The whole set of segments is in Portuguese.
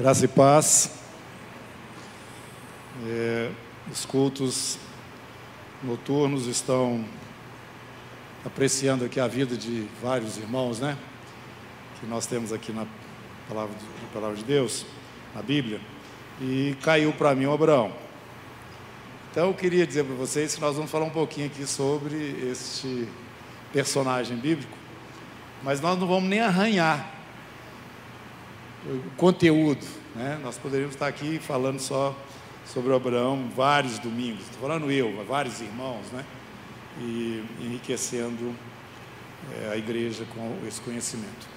Graça e paz. É, os cultos noturnos estão apreciando aqui a vida de vários irmãos, né? Que nós temos aqui na palavra, na palavra de Deus, na Bíblia. E caiu para mim o Abraão. Então eu queria dizer para vocês que nós vamos falar um pouquinho aqui sobre este personagem bíblico, mas nós não vamos nem arranhar conteúdo. Né? Nós poderíamos estar aqui falando só sobre Abraão vários domingos, estou falando eu, vários irmãos, né? e enriquecendo é, a igreja com esse conhecimento.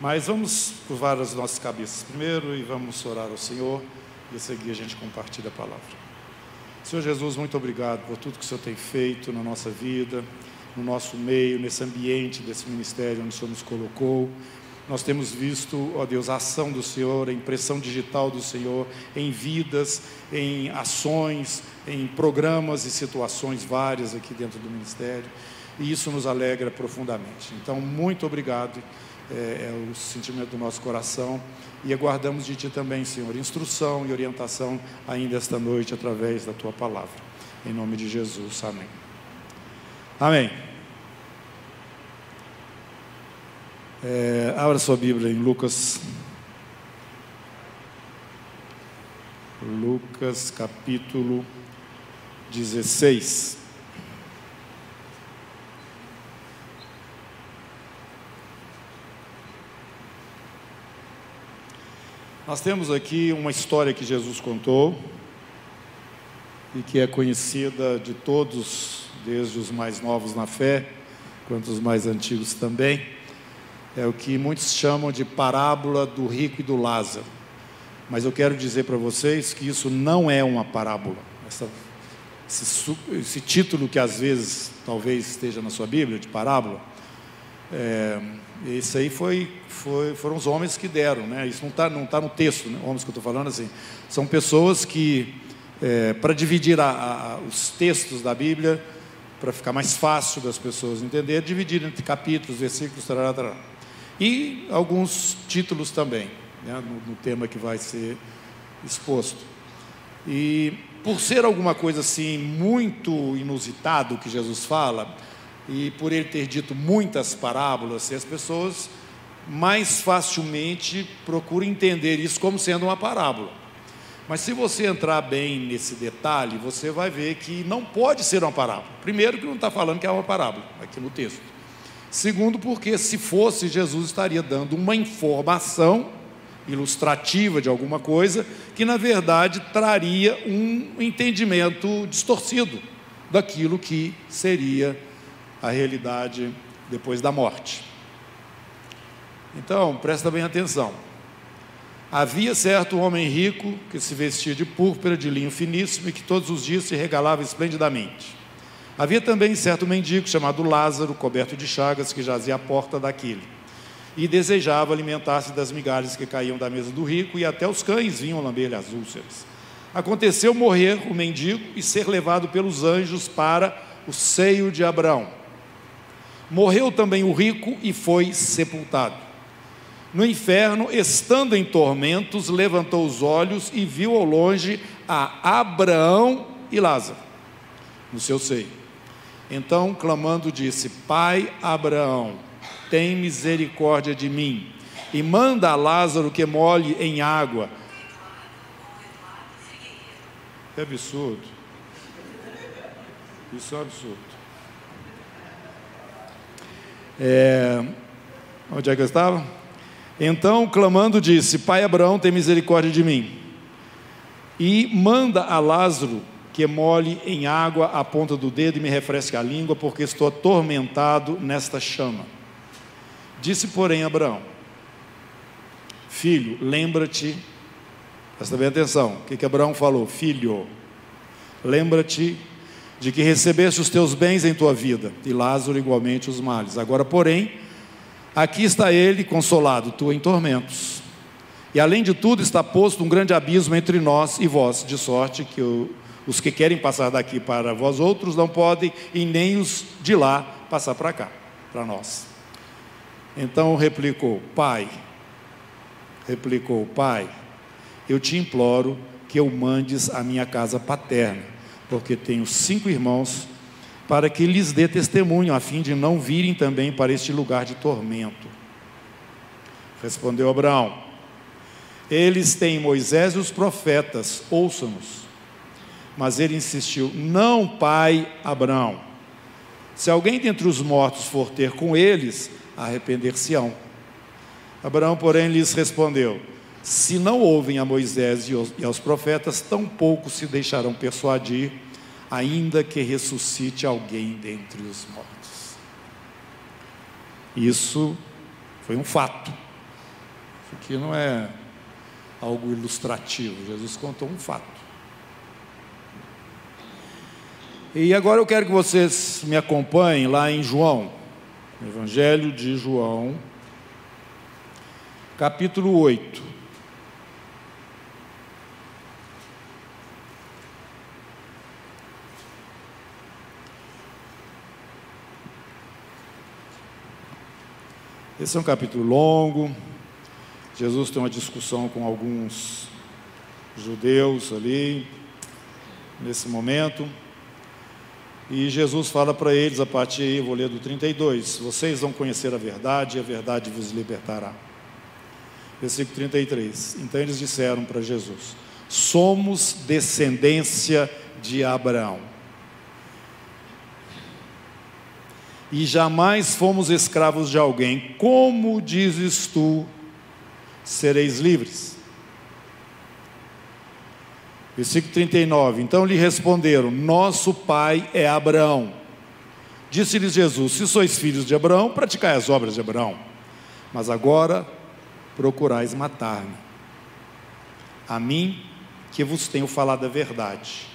Mas vamos curvar as nossas cabeças primeiro e vamos orar ao Senhor e a seguir a gente compartilha a palavra. Senhor Jesus, muito obrigado por tudo que o Senhor tem feito na nossa vida, no nosso meio, nesse ambiente desse ministério onde o Senhor nos colocou. Nós temos visto, ó Deus, a ação do Senhor, a impressão digital do Senhor em vidas, em ações, em programas e situações várias aqui dentro do ministério, e isso nos alegra profundamente. Então, muito obrigado, é, é o sentimento do nosso coração, e aguardamos de Ti também, Senhor, instrução e orientação ainda esta noite através da Tua palavra. Em nome de Jesus, amém. Amém. É, abra sua Bíblia em Lucas. Lucas capítulo 16. Nós temos aqui uma história que Jesus contou e que é conhecida de todos, desde os mais novos na fé, quanto os mais antigos também é o que muitos chamam de parábola do rico e do Lázaro. Mas eu quero dizer para vocês que isso não é uma parábola. Essa, esse, esse, título que às vezes talvez esteja na sua Bíblia, de parábola, é, aí foi, foi, foram os homens que deram, né? Isso não está não tá no texto, né? homens que eu estou falando assim. São pessoas que, é, para dividir a, a, os textos da Bíblia, para ficar mais fácil das pessoas entenderem, dividiram entre capítulos, versículos, tarará, tarará. E alguns títulos também, né, no, no tema que vai ser exposto. E por ser alguma coisa assim muito inusitado que Jesus fala, e por ele ter dito muitas parábolas, as pessoas mais facilmente procuram entender isso como sendo uma parábola. Mas se você entrar bem nesse detalhe, você vai ver que não pode ser uma parábola. Primeiro, que não está falando que é uma parábola, aqui no texto. Segundo, porque se fosse, Jesus estaria dando uma informação ilustrativa de alguma coisa que, na verdade, traria um entendimento distorcido daquilo que seria a realidade depois da morte. Então, presta bem atenção. Havia certo homem rico que se vestia de púrpura, de linho finíssimo e que todos os dias se regalava esplendidamente. Havia também certo mendigo chamado Lázaro, coberto de chagas, que jazia à porta daquele. E desejava alimentar-se das migalhas que caíam da mesa do rico, e até os cães vinham lamber-lhe as úlceras. Aconteceu morrer o mendigo e ser levado pelos anjos para o seio de Abraão. Morreu também o rico e foi sepultado. No inferno, estando em tormentos, levantou os olhos e viu ao longe a Abraão e Lázaro no seu seio. Então, clamando, disse: Pai Abraão, tem misericórdia de mim, e manda a Lázaro que molhe em água. É absurdo. Isso é um absurdo. É, onde é que eu estava? Então, clamando, disse: Pai Abraão, tem misericórdia de mim. E manda a Lázaro que molhe em água a ponta do dedo e me refresque a língua, porque estou atormentado nesta chama. Disse, porém, Abraão: Filho, lembra-te, presta bem atenção, o que, que Abraão falou? Filho, lembra-te de que recebeste os teus bens em tua vida, e Lázaro igualmente os males. Agora, porém, aqui está ele consolado, tu em tormentos. E além de tudo, está posto um grande abismo entre nós e vós, de sorte que eu os que querem passar daqui para vós outros não podem, e nem os de lá passar para cá, para nós. Então replicou, Pai, replicou, Pai, eu te imploro que eu mandes a minha casa paterna, porque tenho cinco irmãos, para que lhes dê testemunho, a fim de não virem também para este lugar de tormento. Respondeu Abraão: Eles têm Moisés e os profetas, ouçam-nos. Mas ele insistiu: Não, pai Abraão. Se alguém dentre os mortos for ter com eles, arrepender-se-ão. Abraão, porém, lhes respondeu: Se não ouvem a Moisés e aos profetas, tampouco se deixarão persuadir, ainda que ressuscite alguém dentre os mortos. Isso foi um fato. Isso aqui não é algo ilustrativo. Jesus contou um fato. E agora eu quero que vocês me acompanhem lá em João, Evangelho de João, capítulo 8. Esse é um capítulo longo. Jesus tem uma discussão com alguns judeus ali, nesse momento. E Jesus fala para eles, a partir aí, vou ler do 32: Vocês vão conhecer a verdade e a verdade vos libertará. Versículo 33. Então eles disseram para Jesus: Somos descendência de Abraão. E jamais fomos escravos de alguém. Como dizes tu, sereis livres? Versículo 39. Então lhe responderam: Nosso pai é Abraão. Disse-lhes Jesus: Se sois filhos de Abraão, praticai as obras de Abraão. Mas agora procurais matar-me. A mim, que vos tenho falado a verdade,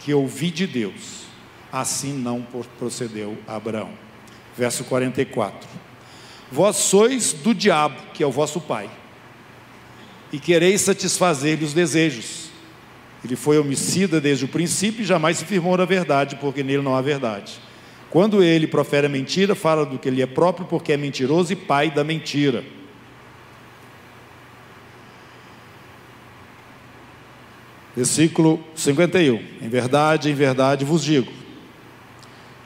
que ouvi de Deus, assim não procedeu Abraão. Verso 44. Vós sois do diabo, que é o vosso pai, e quereis satisfazer-lhe os desejos. Ele foi homicida desde o princípio e jamais se firmou na verdade, porque nele não há verdade. Quando ele profere a mentira, fala do que ele é próprio, porque é mentiroso e pai da mentira. Versículo 51. Em verdade, em verdade vos digo,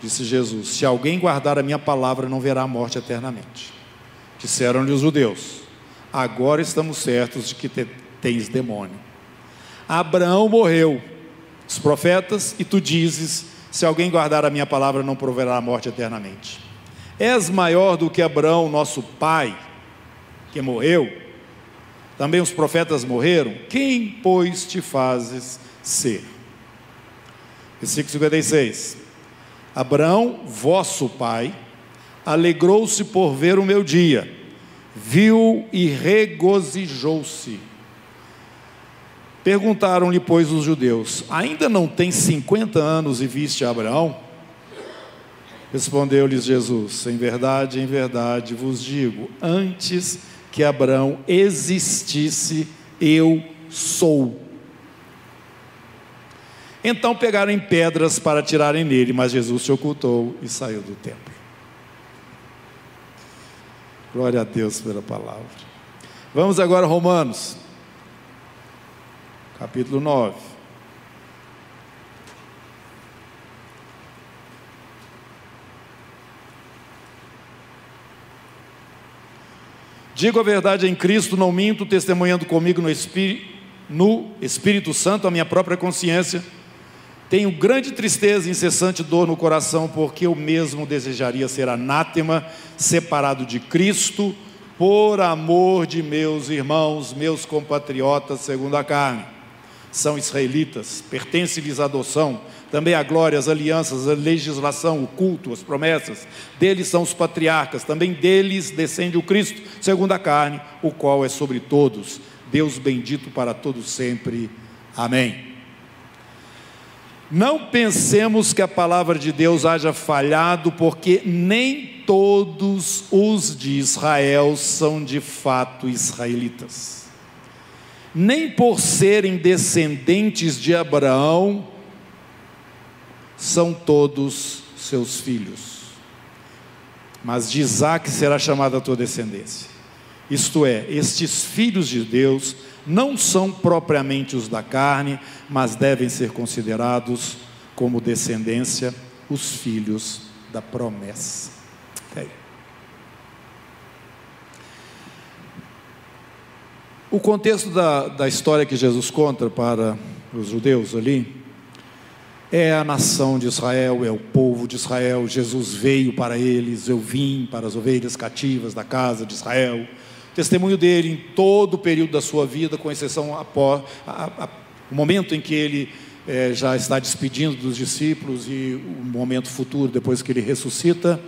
disse Jesus: se alguém guardar a minha palavra, não verá a morte eternamente. Disseram-lhe os judeus: agora estamos certos de que tens demônio. Abraão morreu, os profetas, e tu dizes: se alguém guardar a minha palavra, não proverá a morte eternamente. És maior do que Abraão, nosso pai, que morreu? Também os profetas morreram? Quem, pois, te fazes ser? Versículo 56. Abraão, vosso pai, alegrou-se por ver o meu dia, viu e regozijou-se Perguntaram-lhe, pois, os judeus: Ainda não tem 50 anos e viste Abraão? Respondeu-lhes Jesus: Em verdade, em verdade vos digo, antes que Abraão existisse, eu sou. Então pegaram em pedras para tirarem nele, mas Jesus se ocultou e saiu do templo. Glória a Deus pela palavra. Vamos agora Romanos capítulo 9. Digo a verdade em Cristo, não minto, testemunhando comigo no Espírito, no Espírito Santo, a minha própria consciência. Tenho grande tristeza e incessante dor no coração, porque eu mesmo desejaria ser anátema, separado de Cristo, por amor de meus irmãos, meus compatriotas, segundo a carne são israelitas, pertence-lhes a adoção, também a glória, as alianças, a legislação, o culto, as promessas. Deles são os patriarcas, também deles descende o Cristo, segundo a carne, o qual é sobre todos. Deus bendito para todos sempre. Amém. Não pensemos que a palavra de Deus haja falhado, porque nem todos os de Israel são de fato israelitas nem por serem descendentes de Abraão, são todos seus filhos. Mas de Isaac será chamada a tua descendência. Isto é, estes filhos de Deus não são propriamente os da carne, mas devem ser considerados como descendência os filhos da promessa. Okay. O contexto da, da história que Jesus conta para os judeus ali é a nação de Israel, é o povo de Israel. Jesus veio para eles, eu vim para as ovelhas cativas da casa de Israel testemunho dele em todo o período da sua vida, com exceção após o momento em que ele é, já está despedindo dos discípulos e o momento futuro, depois que ele ressuscita.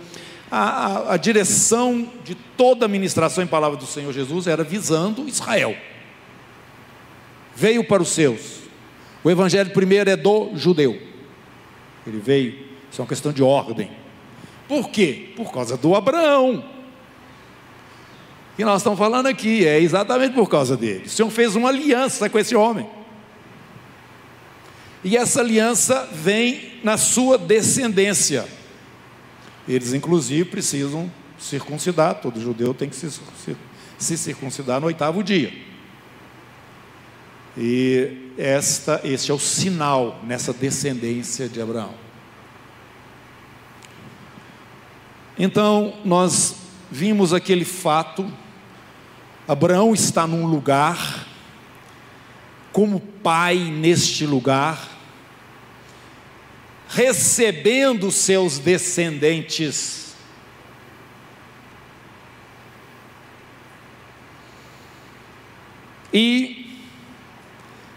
A, a, direção de toda a ministração em palavra do Senhor Jesus era visando Israel. Veio para os seus. O evangelho primeiro é do judeu. Ele veio, isso é uma questão de ordem. Por quê? Por causa do Abraão que nós estamos falando aqui, é exatamente por causa dele. O Senhor fez uma aliança com esse homem. E essa aliança vem na sua descendência. Eles, inclusive, precisam circuncidar, todo judeu tem que se, se, se circuncidar no oitavo dia. E esta, este é o sinal nessa descendência de Abraão. Então, nós vimos aquele fato Abraão está num lugar, como pai neste lugar, recebendo seus descendentes. E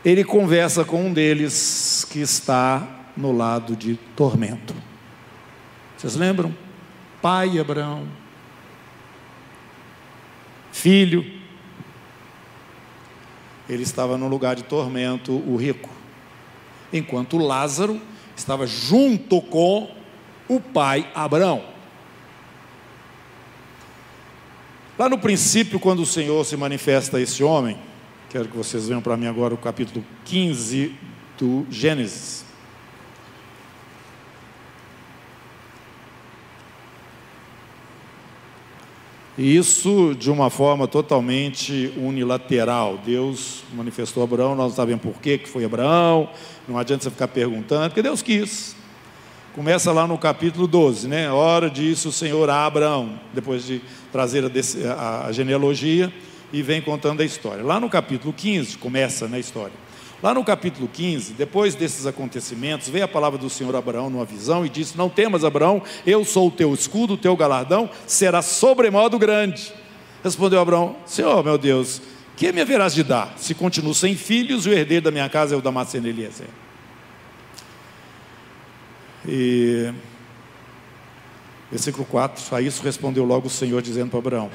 ele conversa com um deles que está no lado de tormento. Vocês lembram? Pai Abraão, filho, ele estava no lugar de tormento, o rico, enquanto Lázaro estava junto com o pai Abraão. Lá no princípio, quando o Senhor se manifesta a esse homem, quero que vocês venham para mim agora o capítulo 15 do Gênesis. E isso de uma forma totalmente unilateral. Deus manifestou Abraão, nós não sabemos por que foi Abraão, não adianta você ficar perguntando, porque Deus quis. Começa lá no capítulo 12, né? Hora disse o Senhor a Abraão, depois de trazer a, a, a genealogia, e vem contando a história. Lá no capítulo 15, começa na né, história. Lá no capítulo 15, depois desses acontecimentos, veio a palavra do Senhor Abraão numa visão e disse: Não temas, Abraão, eu sou o teu escudo, o teu galardão será sobremodo grande. Respondeu Abraão: Senhor, meu Deus, que me haverás de dar? Se continuo sem filhos, o herdeiro da minha casa é o Damasceno Eliezer. E versículo 4: A isso respondeu logo o Senhor, dizendo para Abraão: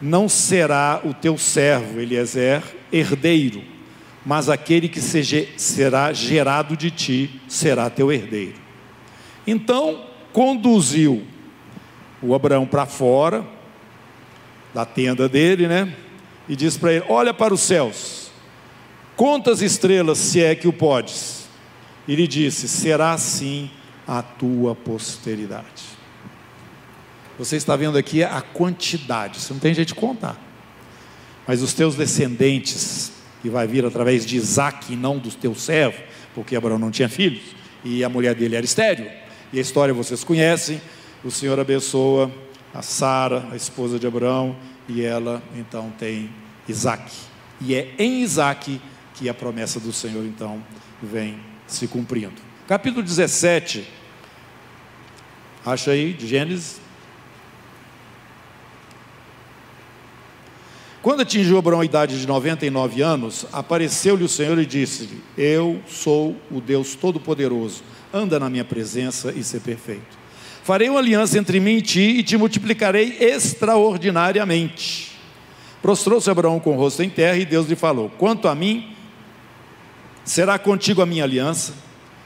Não será o teu servo Eliezer herdeiro mas aquele que seja, será gerado de ti será teu herdeiro. Então, conduziu o Abraão para fora da tenda dele, né? E disse para ele: Olha para os céus, conta as estrelas, se é que o podes. E ele disse: Será assim a tua posteridade. Você está vendo aqui a quantidade, você não tem jeito de contar. Mas os teus descendentes que vai vir através de Isaac e não do teu servo, porque Abraão não tinha filhos e a mulher dele era estéril. E a história vocês conhecem. O Senhor abençoa a Sara, a esposa de Abraão, e ela então tem Isaac. E é em Isaac que a promessa do Senhor então vem se cumprindo. Capítulo 17, acha aí, de Gênesis. Quando atingiu Abraão a idade de 99 anos, apareceu-lhe o Senhor e disse-lhe: Eu sou o Deus Todo-Poderoso, anda na minha presença e ser perfeito. Farei uma aliança entre mim e ti e te multiplicarei extraordinariamente. Prostrou-se Abraão com o rosto em terra e Deus lhe falou: Quanto a mim, será contigo a minha aliança,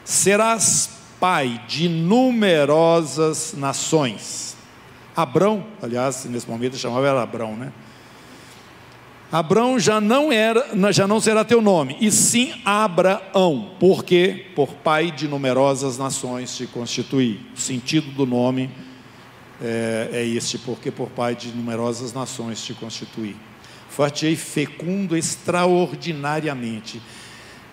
serás pai de numerosas nações. Abrão, aliás, nesse momento chamava era Abrão, né? Abraão já não era, já não será teu nome, e sim Abraão, porque por pai de numerosas nações te constituí. O sentido do nome é, é este, porque por pai de numerosas nações te constituí. far-te-ei fecundo extraordinariamente.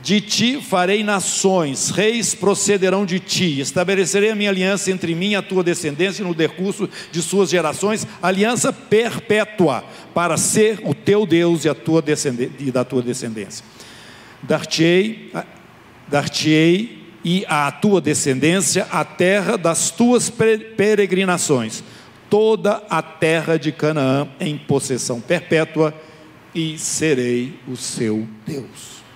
De ti farei nações, reis procederão de ti. Estabelecerei a minha aliança entre mim e a tua descendência no decurso de suas gerações, aliança perpétua, para ser o teu Deus e, a tua e da tua descendência. Dar-te-ei dar e à tua descendência a terra das tuas peregrinações, toda a terra de Canaã em possessão perpétua, e serei o seu Deus.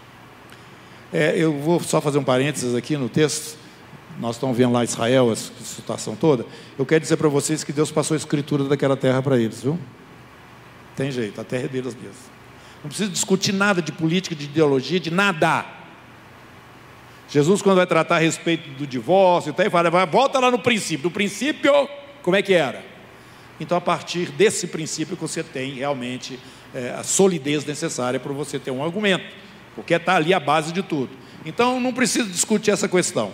É, eu vou só fazer um parênteses aqui no texto. Nós estamos vendo lá Israel, essa situação toda. Eu quero dizer para vocês que Deus passou a escritura daquela terra para eles, viu? Tem jeito, a terra é deles mesmo. Não precisa discutir nada de política, de ideologia, de nada. Jesus, quando vai tratar a respeito do divórcio, ele fala, volta lá no princípio. No princípio, como é que era? Então, a partir desse princípio que você tem realmente é, a solidez necessária para você ter um argumento porque está ali a base de tudo. Então não precisa discutir essa questão.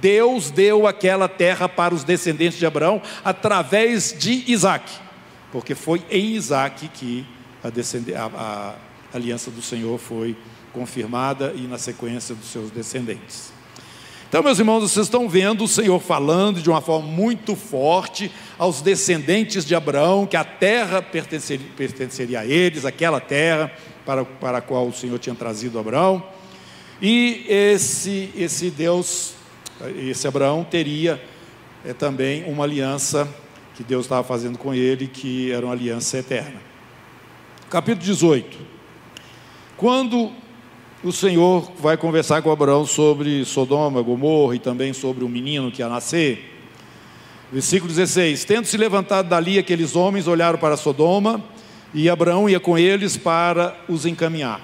Deus deu aquela terra para os descendentes de Abraão através de Isaac, porque foi em Isaac que a, a, a aliança do Senhor foi confirmada e na sequência dos seus descendentes. Então, meus irmãos, vocês estão vendo o Senhor falando de uma forma muito forte aos descendentes de Abraão, que a terra pertenceria, pertenceria a eles, aquela terra, para, para a qual o Senhor tinha trazido Abraão. E esse, esse Deus, esse Abraão, teria é, também uma aliança que Deus estava fazendo com ele, que era uma aliança eterna. Capítulo 18. Quando o Senhor vai conversar com Abraão sobre Sodoma, Gomorra e também sobre o menino que ia nascer. Versículo 16: Tendo se levantado dali, aqueles homens olharam para Sodoma e Abraão ia com eles para os encaminhar.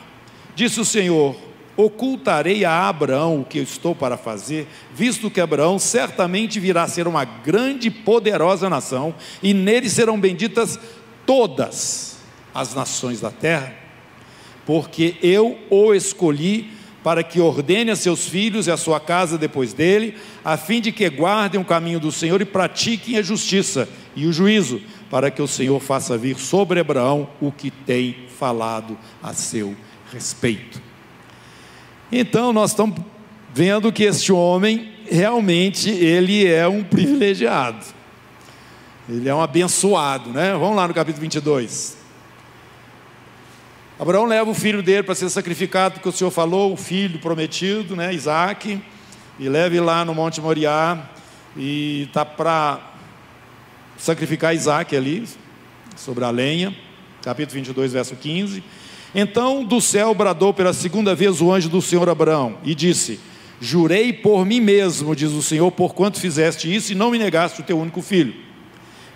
Disse o Senhor: Ocultarei a Abraão o que eu estou para fazer, visto que Abraão certamente virá a ser uma grande e poderosa nação, e nele serão benditas todas as nações da terra, porque eu o escolhi para que ordene a seus filhos e a sua casa depois dele, a fim de que guardem o caminho do Senhor e pratiquem a justiça e o juízo, para que o Senhor faça vir sobre Abraão o que tem falado a seu respeito. Então nós estamos vendo que este homem realmente ele é um privilegiado. Ele é um abençoado, né? Vamos lá no capítulo 22. Abraão leva o filho dele para ser sacrificado, porque o Senhor falou, o filho prometido, né, Isaac, e leve lá no Monte Moriá, e está para sacrificar Isaac ali, sobre a lenha, capítulo 22, verso 15. Então do céu bradou pela segunda vez o anjo do Senhor Abraão e disse: Jurei por mim mesmo, diz o Senhor, porquanto fizeste isso e não me negaste o teu único filho,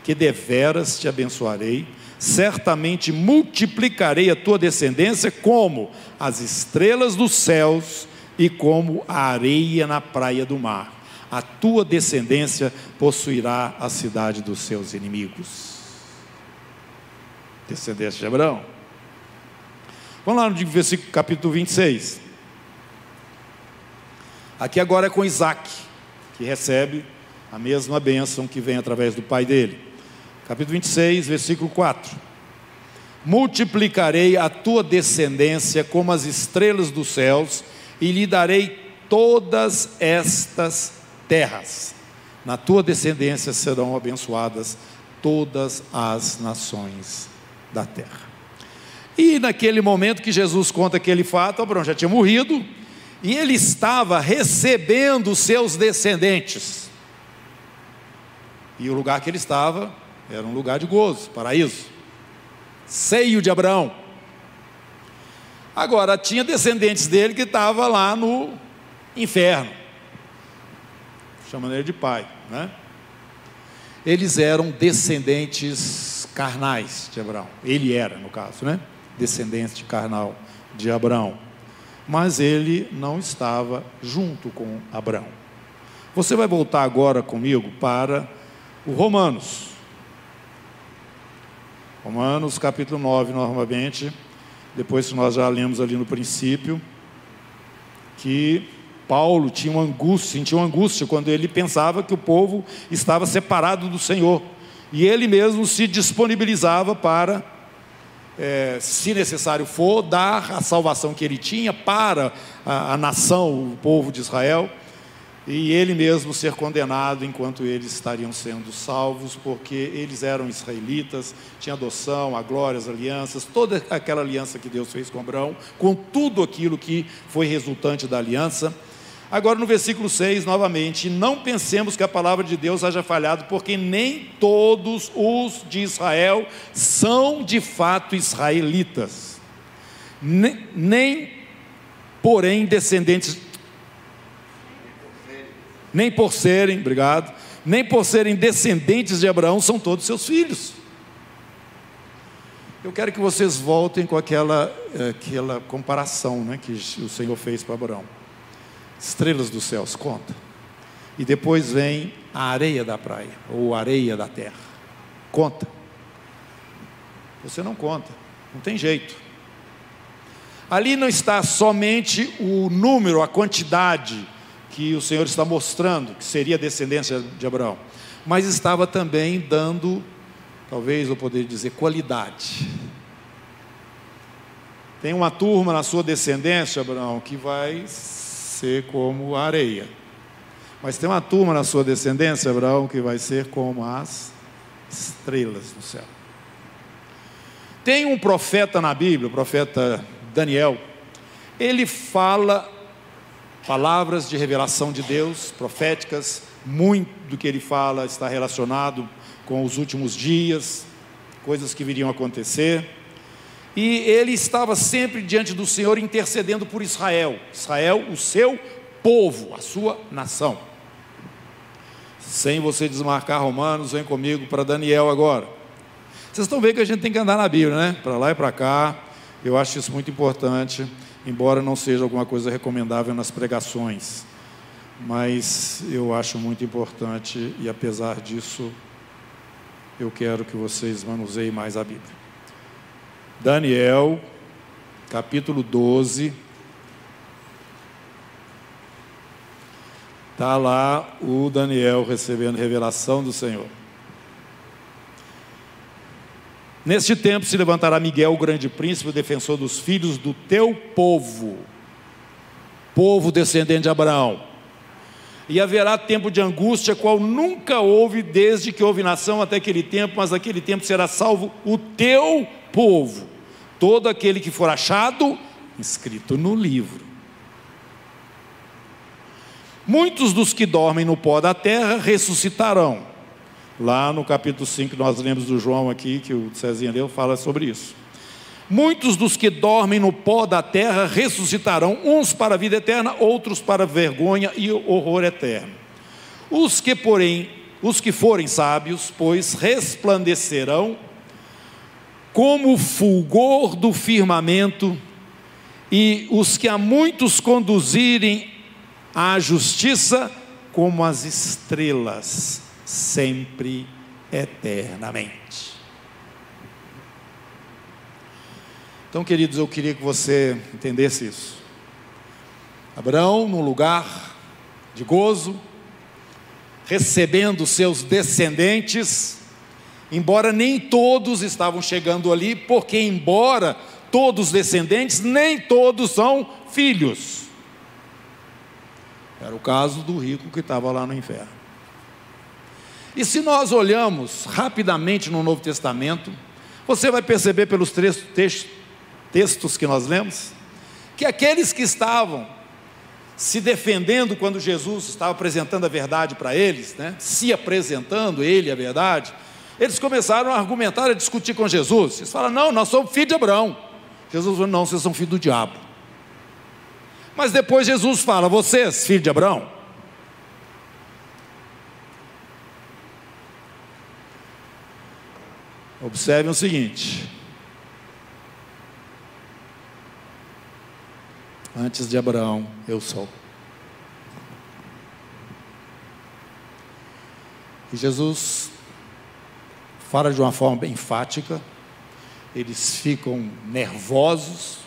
que deveras te abençoarei, certamente multiplicarei a tua descendência como as estrelas dos céus e como a areia na praia do mar a tua descendência possuirá a cidade dos seus inimigos. Descendência de Abraão. Vamos lá no versículo capítulo 26. Aqui agora é com Isaac, que recebe a mesma bênção que vem através do pai dele. Capítulo 26, versículo 4. Multiplicarei a tua descendência como as estrelas dos céus, e lhe darei todas estas terras. Na tua descendência serão abençoadas todas as nações da terra. E naquele momento que Jesus conta aquele fato, Abraão já tinha morrido e ele estava recebendo seus descendentes. E o lugar que ele estava era um lugar de gozo, paraíso, seio de Abraão. Agora, tinha descendentes dele que estavam lá no inferno chamando ele de pai, né? Eles eram descendentes carnais de Abraão. Ele era, no caso, né? Descendente carnal de Abraão. Mas ele não estava junto com Abraão. Você vai voltar agora comigo para o Romanos. Romanos capítulo 9, normalmente, depois que nós já lemos ali no princípio, que Paulo tinha uma angústia, sentia uma angústia quando ele pensava que o povo estava separado do Senhor. E ele mesmo se disponibilizava para é, se necessário for, dar a salvação que ele tinha para a, a nação, o povo de Israel e ele mesmo ser condenado enquanto eles estariam sendo salvos, porque eles eram israelitas, tinha adoção, a glória, as alianças, toda aquela aliança que Deus fez com Abraão, com tudo aquilo que foi resultante da aliança. Agora no versículo 6, novamente, não pensemos que a palavra de Deus haja falhado, porque nem todos os de Israel são de fato israelitas, nem, nem porém descendentes nem por serem, obrigado, nem por serem descendentes de Abraão são todos seus filhos. Eu quero que vocês voltem com aquela, eh, aquela comparação né, que o Senhor fez para Abraão. Estrelas dos céus, conta. E depois vem a areia da praia, ou areia da terra. Conta. Você não conta, não tem jeito. Ali não está somente o número, a quantidade que o Senhor está mostrando que seria descendência de Abraão, mas estava também dando, talvez eu poderia dizer, qualidade. Tem uma turma na sua descendência, Abraão, que vai ser como a areia. Mas tem uma turma na sua descendência, Abraão, que vai ser como as estrelas do céu. Tem um profeta na Bíblia, o profeta Daniel, ele fala palavras de revelação de Deus, proféticas, muito do que ele fala está relacionado com os últimos dias, coisas que viriam a acontecer. E ele estava sempre diante do Senhor intercedendo por Israel, Israel, o seu povo, a sua nação. Sem você desmarcar Romanos, vem comigo para Daniel agora. Vocês estão vendo que a gente tem que andar na Bíblia, né? Para lá e para cá. Eu acho isso muito importante embora não seja alguma coisa recomendável nas pregações. Mas eu acho muito importante e apesar disso, eu quero que vocês manuseiem mais a Bíblia. Daniel, capítulo 12. Está lá o Daniel recebendo revelação do Senhor. Neste tempo se levantará Miguel, o grande príncipe, defensor dos filhos do teu povo, povo descendente de Abraão. E haverá tempo de angústia, qual nunca houve desde que houve nação até aquele tempo, mas naquele tempo será salvo o teu povo, todo aquele que for achado inscrito no livro. Muitos dos que dormem no pó da terra ressuscitarão Lá no capítulo 5, nós lemos do João aqui, que o Cezinha leu, fala sobre isso. Muitos dos que dormem no pó da terra ressuscitarão, uns para a vida eterna, outros para vergonha e horror eterno. Os que, porém, os que forem sábios, pois resplandecerão como o fulgor do firmamento, e os que a muitos conduzirem à justiça, como as estrelas sempre eternamente. Então, queridos, eu queria que você entendesse isso. Abraão, num lugar de gozo, recebendo seus descendentes, embora nem todos estavam chegando ali, porque, embora todos descendentes, nem todos são filhos. Era o caso do rico que estava lá no inferno. E se nós olhamos rapidamente no Novo Testamento, você vai perceber pelos três textos que nós lemos, que aqueles que estavam se defendendo quando Jesus estava apresentando a verdade para eles, né? se apresentando ele a verdade, eles começaram a argumentar, a discutir com Jesus. Eles falaram: não, nós somos filhos de Abraão. Jesus falou: não, vocês são filhos do diabo. Mas depois Jesus fala: vocês, filhos de Abraão, Observem o seguinte: antes de Abraão, eu sou. E Jesus fala de uma forma bem enfática, eles ficam nervosos,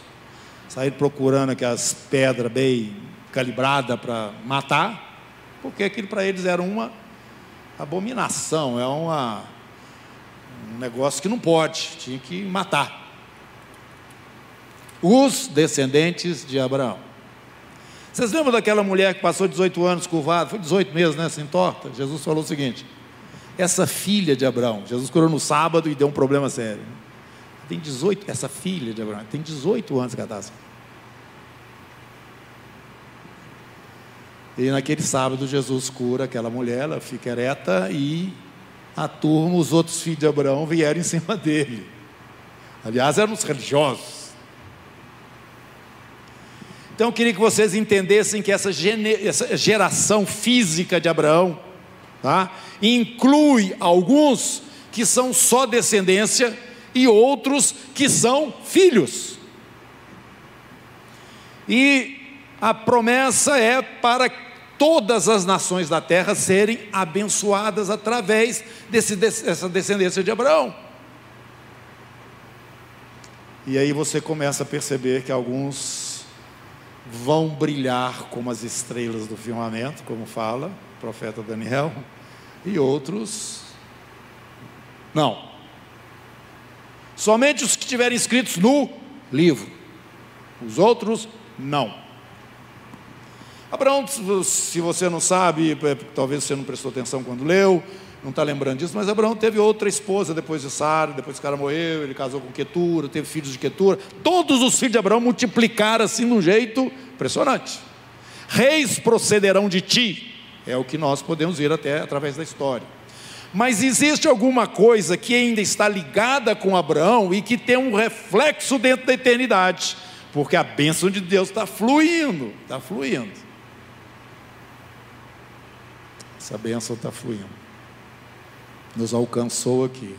saem procurando aquelas pedras bem calibradas para matar, porque aquilo para eles era uma abominação, é uma um negócio que não pode, tinha que matar. Os descendentes de Abraão. Vocês lembram daquela mulher que passou 18 anos curvada? Foi 18 meses, né? Sem torta? Jesus falou o seguinte: essa filha de Abraão, Jesus curou no sábado e deu um problema sério. Tem 18, essa filha de Abraão, tem 18 anos que ela está assim. E naquele sábado Jesus cura aquela mulher, ela fica ereta e a turma, os outros filhos de Abraão vieram em cima dele. Aliás, eram os religiosos. Então eu queria que vocês entendessem que essa, essa geração física de Abraão tá, inclui alguns que são só descendência e outros que são filhos. E a promessa é para todas as nações da terra serem abençoadas através desse, dessa descendência de Abraão. E aí você começa a perceber que alguns vão brilhar como as estrelas do firmamento, como fala o profeta Daniel, e outros não. Somente os que estiverem escritos no livro, os outros não. Abraão, se você não sabe, é, talvez você não prestou atenção quando leu, não está lembrando disso, mas Abraão teve outra esposa depois de Sara, depois que o cara morreu, ele casou com Quetura, teve filhos de Quetura. Todos os filhos de Abraão multiplicaram assim de um jeito impressionante. Reis procederão de ti, é o que nós podemos ver até através da história. Mas existe alguma coisa que ainda está ligada com Abraão e que tem um reflexo dentro da eternidade, porque a bênção de Deus está fluindo, está fluindo. Essa bênção está fluindo. Nos alcançou aqui.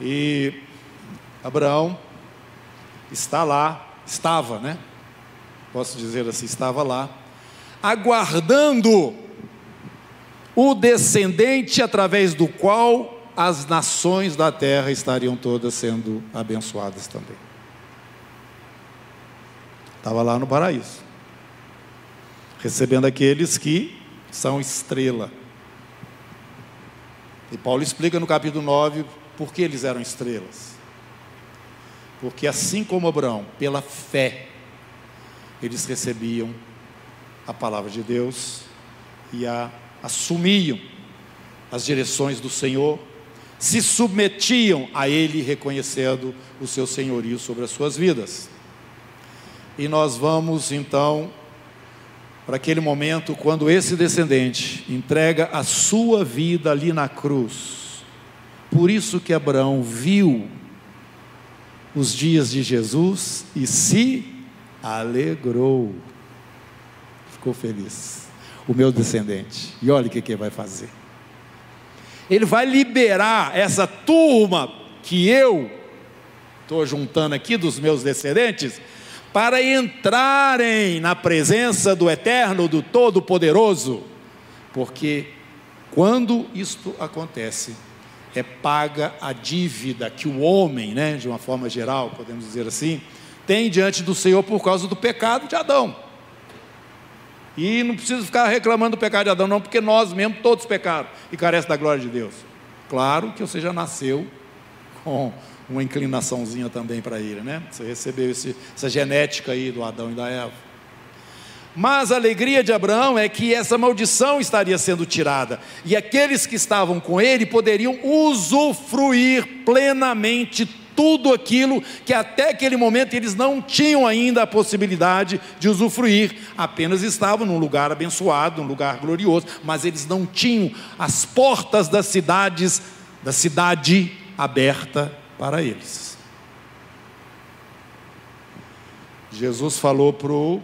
E Abraão está lá, estava, né? Posso dizer assim, estava lá, aguardando o descendente através do qual as nações da terra estariam todas sendo abençoadas também. Estava lá no paraíso recebendo aqueles que são estrela. E Paulo explica no capítulo 9 por que eles eram estrelas. Porque assim como Abraão, pela fé, eles recebiam a palavra de Deus e a assumiam as direções do Senhor, se submetiam a Ele, reconhecendo o seu senhorio sobre as suas vidas. E nós vamos então para aquele momento quando esse descendente entrega a sua vida ali na cruz. Por isso que Abraão viu os dias de Jesus e se alegrou. Ficou feliz. O meu descendente. E olha o que, ele vai fazer. Ele vai liberar essa turma que eu estou juntando aqui dos meus descendentes para entrarem na presença do Eterno, do Todo-Poderoso, porque quando isto acontece, é paga a dívida que o homem, né, de uma forma geral, podemos dizer assim, tem diante do Senhor por causa do pecado de Adão. E não precisa ficar reclamando do pecado de Adão, não, porque nós mesmos todos pecaram e carecem da glória de Deus. Claro que você já nasceu com uma inclinaçãozinha também para ele, né? Você recebeu esse, essa genética aí do Adão e da Eva. Mas a alegria de Abraão é que essa maldição estaria sendo tirada, e aqueles que estavam com ele poderiam usufruir plenamente tudo aquilo que até aquele momento eles não tinham ainda a possibilidade de usufruir, apenas estavam num lugar abençoado, num lugar glorioso, mas eles não tinham as portas das cidades, da cidade aberta para eles. Jesus falou para o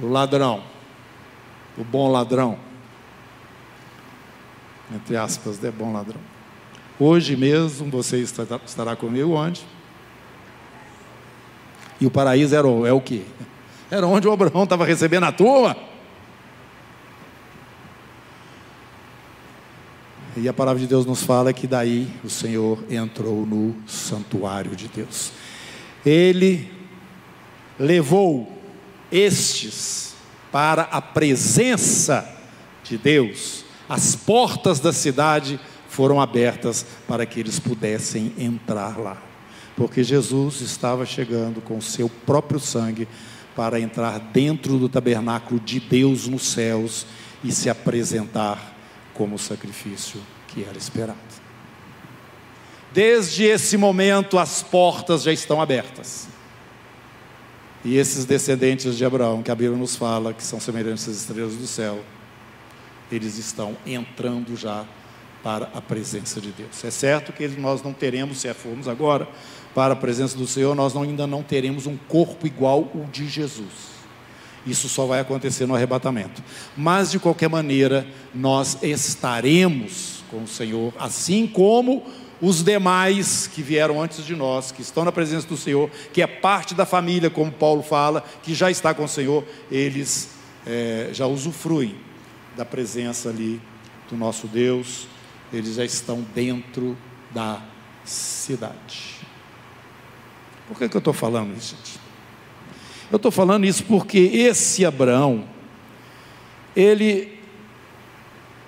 ladrão, o bom ladrão, entre aspas, é bom ladrão. Hoje mesmo você estará comigo onde? E o paraíso era é o quê? Era onde o Abraão estava recebendo a turma. E a palavra de Deus nos fala que daí o Senhor entrou no santuário de Deus. Ele levou estes para a presença de Deus. As portas da cidade foram abertas para que eles pudessem entrar lá. Porque Jesus estava chegando com o seu próprio sangue para entrar dentro do tabernáculo de Deus nos céus e se apresentar como sacrifício que era esperado. Desde esse momento, as portas já estão abertas. E esses descendentes de Abraão, que a Bíblia nos fala, que são semelhantes às estrelas do céu, eles estão entrando já para a presença de Deus. É certo que nós não teremos, se formos agora para a presença do Senhor, nós ainda não teremos um corpo igual o de Jesus. Isso só vai acontecer no arrebatamento. Mas, de qualquer maneira, nós estaremos com o Senhor, assim como os demais que vieram antes de nós, que estão na presença do Senhor, que é parte da família, como Paulo fala, que já está com o Senhor, eles é, já usufruem da presença ali do nosso Deus, eles já estão dentro da cidade. Por que, que eu estou falando isso, gente? Eu estou falando isso porque esse Abraão, ele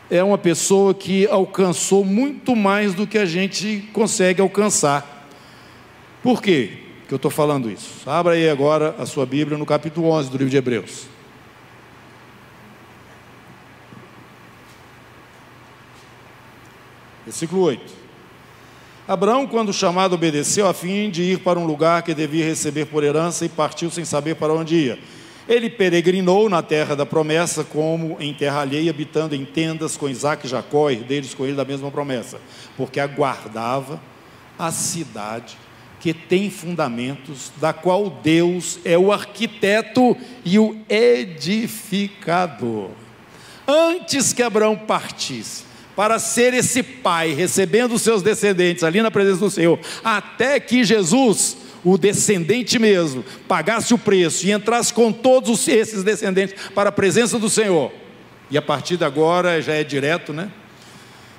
é uma pessoa que alcançou muito mais do que a gente consegue alcançar. Por quê que eu estou falando isso? Abra aí agora a sua Bíblia no capítulo 11 do livro de Hebreus. Versículo 8. Abraão, quando chamado, obedeceu a fim de ir para um lugar que devia receber por herança e partiu sem saber para onde ia. Ele peregrinou na terra da promessa, como em terra alheia, habitando em tendas com Isaac e Jacó, herdeiros com ele da mesma promessa, porque aguardava a cidade que tem fundamentos, da qual Deus é o arquiteto e o edificador. Antes que Abraão partisse, para ser esse pai, recebendo os seus descendentes ali na presença do Senhor, até que Jesus, o descendente mesmo, pagasse o preço e entrasse com todos esses descendentes para a presença do Senhor. E a partir de agora já é direto, né?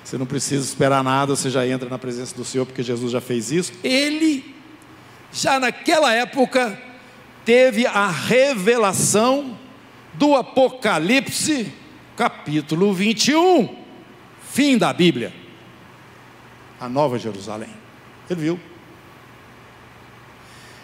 Você não precisa esperar nada, você já entra na presença do Senhor, porque Jesus já fez isso. Ele, já naquela época, teve a revelação do Apocalipse, capítulo 21 fim da Bíblia, a Nova Jerusalém. Ele viu.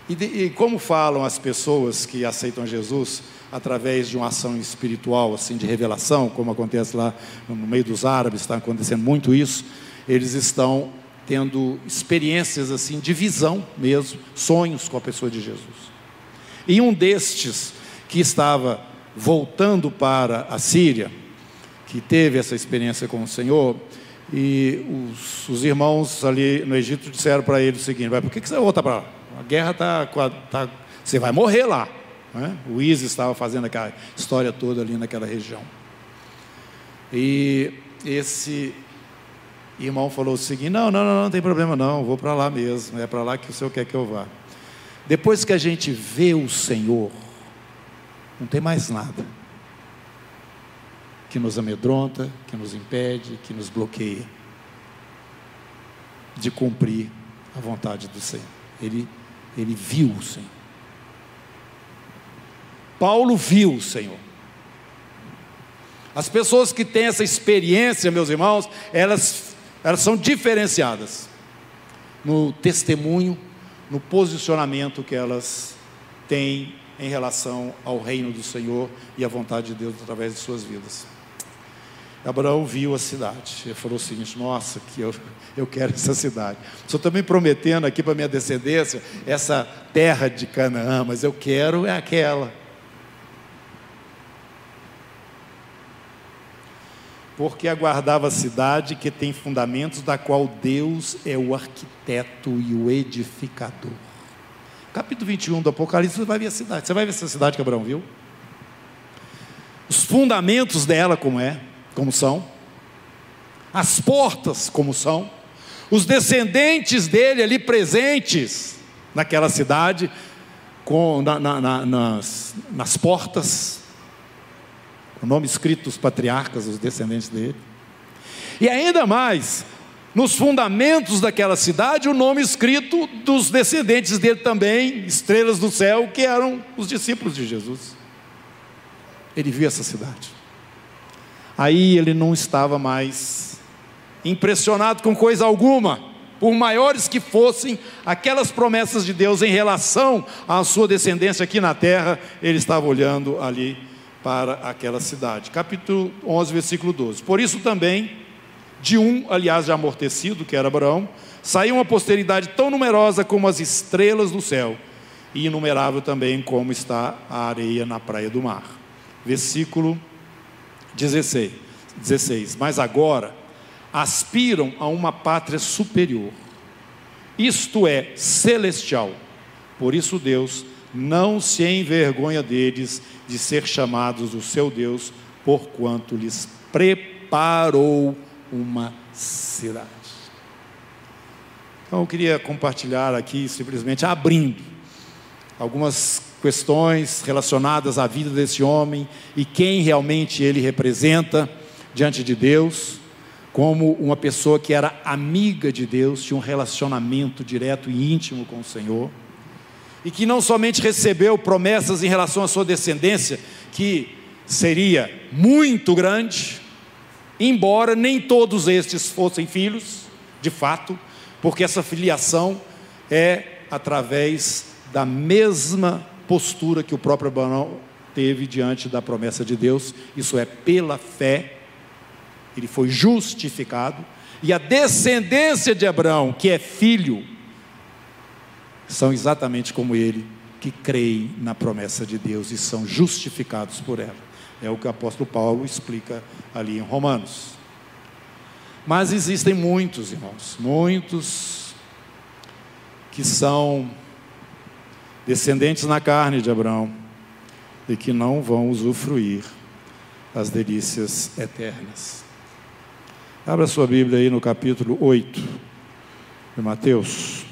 E, de, e, como falam as pessoas que aceitam Jesus através de uma ação espiritual, assim, de revelação, como acontece lá no meio dos árabes, está acontecendo muito isso, eles estão tendo experiências assim de visão mesmo, sonhos com a pessoa de Jesus. E um destes que estava voltando para a Síria, que teve essa experiência com o Senhor, e os, os irmãos ali no Egito disseram para ele o seguinte: vai, por que, que você volta para lá? A guerra está. Tá, você vai morrer lá. Né? O ISIS estava fazendo aquela história toda ali naquela região. E esse irmão falou o seguinte: não, não, não, não tem problema não, vou para lá mesmo, é para lá que o Senhor quer que eu vá. Depois que a gente vê o Senhor, não tem mais nada que nos amedronta, que nos impede, que nos bloqueia de cumprir a vontade do Senhor. Ele, ele viu o Senhor. Paulo viu o Senhor. As pessoas que têm essa experiência, meus irmãos, elas, elas são diferenciadas no testemunho, no posicionamento que elas têm em relação ao reino do Senhor e à vontade de Deus através de suas vidas. Abraão viu a cidade. Ele falou o seguinte: Nossa, que eu, eu quero essa cidade. Estou também prometendo aqui para minha descendência essa terra de Canaã, mas eu quero é aquela. Porque aguardava a cidade que tem fundamentos, da qual Deus é o arquiteto e o edificador. Capítulo 21 do Apocalipse, você vai ver a cidade. Você vai ver essa cidade que Abraão viu? Os fundamentos dela, como é como são, as portas, como são, os descendentes dele ali presentes naquela cidade, com, na, na, na, nas, nas portas, o nome escrito dos patriarcas, os descendentes dele, e ainda mais, nos fundamentos daquela cidade, o nome escrito dos descendentes dele também, estrelas do céu, que eram os discípulos de Jesus. Ele viu essa cidade. Aí ele não estava mais impressionado com coisa alguma, por maiores que fossem aquelas promessas de Deus em relação à sua descendência aqui na terra, ele estava olhando ali para aquela cidade. Capítulo 11, versículo 12. Por isso também, de um, aliás, já amortecido, que era Abraão, saiu uma posteridade tão numerosa como as estrelas do céu, e inumerável também como está a areia na praia do mar. Versículo 16. 16. Mas agora aspiram a uma pátria superior, isto é, celestial. Por isso Deus não se envergonha deles de ser chamados o seu Deus, porquanto lhes preparou uma cidade. Então eu queria compartilhar aqui, simplesmente abrindo algumas questões relacionadas à vida desse homem e quem realmente ele representa diante de Deus, como uma pessoa que era amiga de Deus, tinha um relacionamento direto e íntimo com o Senhor, e que não somente recebeu promessas em relação à sua descendência, que seria muito grande, embora nem todos estes fossem filhos, de fato, porque essa filiação é através da mesma postura que o próprio Abraão teve diante da promessa de Deus, isso é pela fé, ele foi justificado, e a descendência de Abraão, que é filho, são exatamente como ele, que creem na promessa de Deus e são justificados por ela. É o que o apóstolo Paulo explica ali em Romanos. Mas existem muitos, irmãos, muitos que são descendentes na carne de Abraão e que não vão usufruir as delícias eternas. Abra sua Bíblia aí no capítulo 8 de Mateus.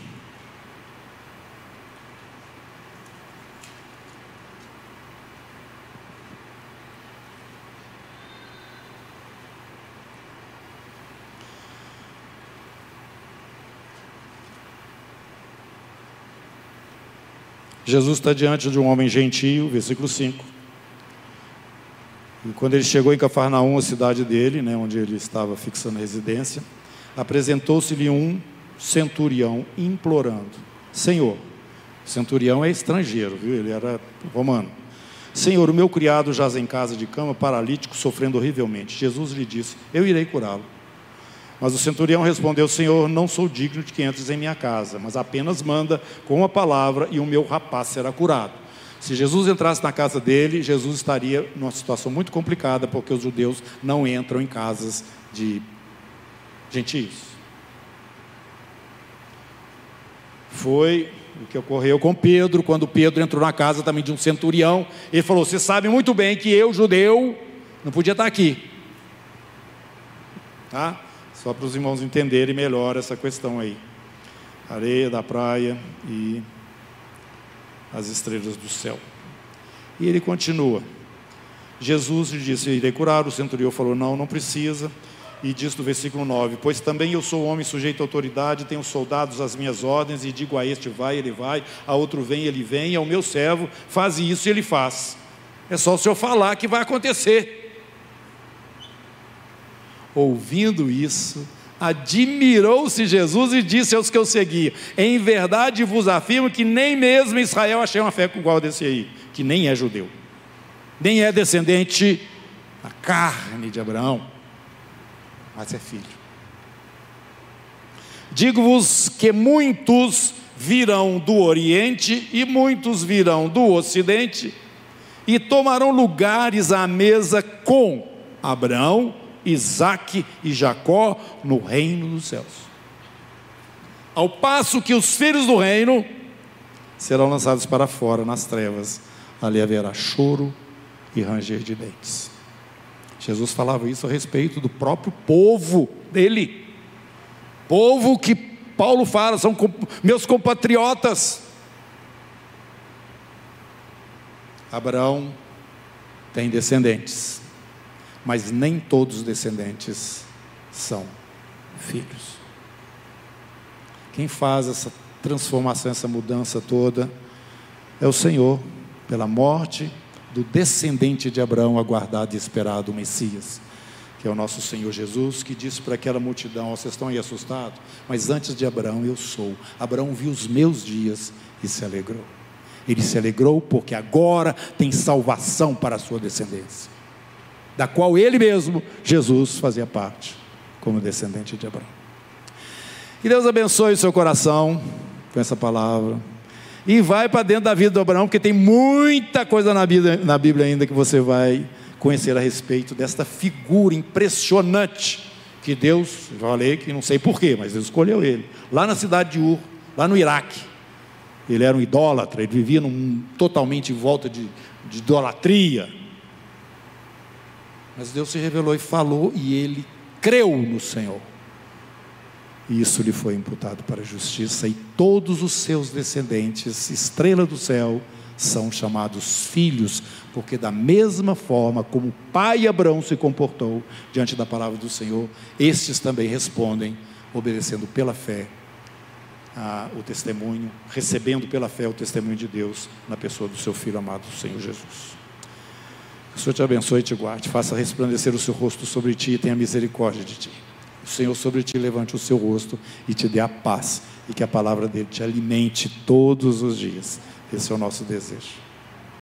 Jesus está diante de um homem gentio, versículo 5. E quando ele chegou em Cafarnaum, a cidade dele, né, onde ele estava fixando a residência, apresentou-se-lhe um centurião implorando: Senhor, centurião é estrangeiro, viu? Ele era romano. Senhor, o meu criado jaz em casa de cama, paralítico, sofrendo horrivelmente. Jesus lhe disse: Eu irei curá-lo. Mas o centurião respondeu: Senhor, não sou digno de que entres em minha casa, mas apenas manda com uma palavra e o meu rapaz será curado. Se Jesus entrasse na casa dele, Jesus estaria numa situação muito complicada, porque os judeus não entram em casas de gentios. Foi o que ocorreu com Pedro, quando Pedro entrou na casa também de um centurião. Ele falou: Você sabe muito bem que eu, judeu, não podia estar aqui. Tá? Só para os irmãos entenderem melhor essa questão aí. Areia da praia e as estrelas do céu. E ele continua. Jesus lhe disse: Irei curar. O centurião falou: Não, não precisa. E diz no versículo 9: Pois também eu sou homem sujeito à autoridade, tenho soldados às minhas ordens, e digo a este vai, ele vai, a outro vem, ele vem, e ao meu servo faz isso e ele faz. É só o senhor falar que vai acontecer. Ouvindo isso, admirou-se Jesus e disse aos que eu seguia: Em verdade vos afirmo que nem mesmo Israel achei uma fé igual desse aí, que nem é judeu, nem é descendente da carne de Abraão, mas é filho. Digo-vos que muitos virão do Oriente e muitos virão do Ocidente e tomarão lugares à mesa com Abraão, Isaac e Jacó no reino dos céus. Ao passo que os filhos do reino serão lançados para fora nas trevas, ali haverá choro e ranger de dentes. Jesus falava isso a respeito do próprio povo dele, povo que Paulo fala, são meus compatriotas. Abraão tem descendentes mas nem todos os descendentes são filhos. Quem faz essa transformação, essa mudança toda, é o Senhor, pela morte do descendente de Abraão, aguardado e esperado, o Messias, que é o nosso Senhor Jesus, que disse para aquela multidão: vocês estão aí assustados? Mas antes de Abraão eu sou. Abraão viu os meus dias e se alegrou. Ele se alegrou porque agora tem salvação para a sua descendência, da qual ele mesmo, Jesus, fazia parte, como descendente de Abraão. Que Deus abençoe o seu coração com essa palavra. E vai para dentro da vida do Abraão, porque tem muita coisa na Bíblia, na Bíblia ainda que você vai conhecer a respeito desta figura impressionante que Deus, já falei que não sei porquê, mas Deus escolheu ele, lá na cidade de Ur, lá no Iraque. Ele era um idólatra, ele vivia num, totalmente em volta de, de idolatria. Mas Deus se revelou e falou, e ele creu no Senhor. E isso lhe foi imputado para a justiça, e todos os seus descendentes, estrela do céu, são chamados filhos, porque da mesma forma como o pai Abraão se comportou diante da palavra do Senhor, estes também respondem, obedecendo pela fé a, o testemunho, recebendo pela fé o testemunho de Deus na pessoa do seu filho amado, o Senhor Jesus. O Senhor te abençoe e te guarde, faça resplandecer o seu rosto sobre ti e tenha misericórdia de ti. O Senhor sobre ti levante o seu rosto e te dê a paz, e que a palavra dele te alimente todos os dias. Esse é o nosso desejo.